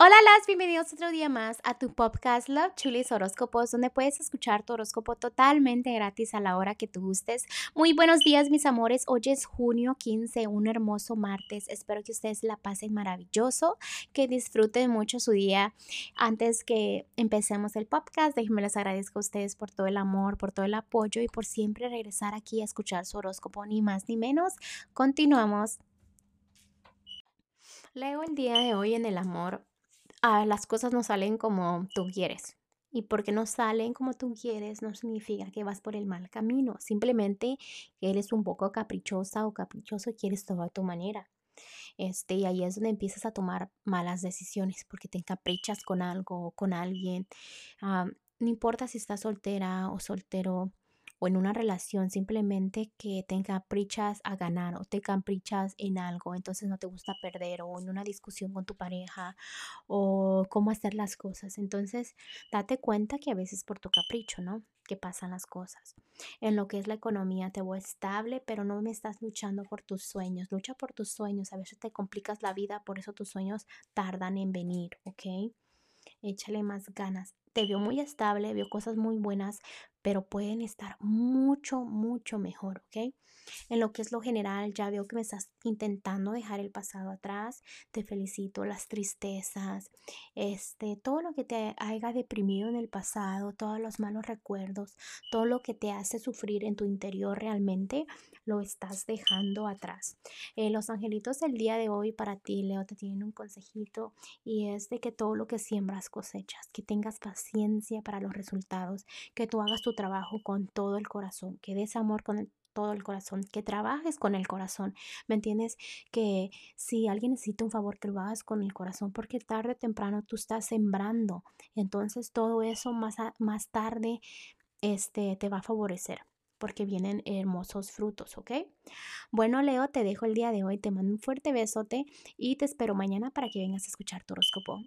Hola, las bienvenidos otro día más a tu podcast Love Chulis Horóscopos, donde puedes escuchar tu horóscopo totalmente gratis a la hora que tú gustes. Muy buenos días, mis amores. Hoy es junio 15, un hermoso martes. Espero que ustedes la pasen maravilloso, que disfruten mucho su día. Antes que empecemos el podcast, déjenme les agradezco a ustedes por todo el amor, por todo el apoyo y por siempre regresar aquí a escuchar su horóscopo, ni más ni menos. Continuamos. Leo el día de hoy en el amor ah, las cosas no salen como tú quieres. Y porque no salen como tú quieres no significa que vas por el mal camino. Simplemente que eres un poco caprichosa o caprichoso y quieres todo a tu manera. Este, y ahí es donde empiezas a tomar malas decisiones porque te encaprichas con algo o con alguien. Ah, no importa si estás soltera o soltero, o en una relación simplemente que te encaprichas a ganar o te encaprichas en algo, entonces no te gusta perder o en una discusión con tu pareja o cómo hacer las cosas. Entonces, date cuenta que a veces por tu capricho, ¿no? Que pasan las cosas. En lo que es la economía te voy estable, pero no me estás luchando por tus sueños. Lucha por tus sueños. A veces te complicas la vida, por eso tus sueños tardan en venir, ¿ok? Échale más ganas te veo muy estable, veo cosas muy buenas, pero pueden estar mucho, mucho mejor, ¿ok? En lo que es lo general, ya veo que me estás intentando dejar el pasado atrás. Te felicito, las tristezas, este, todo lo que te haya deprimido en el pasado, todos los malos recuerdos, todo lo que te hace sufrir en tu interior realmente, lo estás dejando atrás. Eh, los angelitos del día de hoy para ti, Leo, te tienen un consejito y es de que todo lo que siembras cosechas, que tengas paciencia para los resultados, que tú hagas tu trabajo con todo el corazón, que des amor con todo el corazón, que trabajes con el corazón, ¿me entiendes? Que si alguien necesita un favor, que lo hagas con el corazón, porque tarde o temprano tú estás sembrando, entonces todo eso más, más tarde este, te va a favorecer porque vienen hermosos frutos, ¿ok? Bueno, Leo, te dejo el día de hoy, te mando un fuerte besote y te espero mañana para que vengas a escuchar tu horóscopo.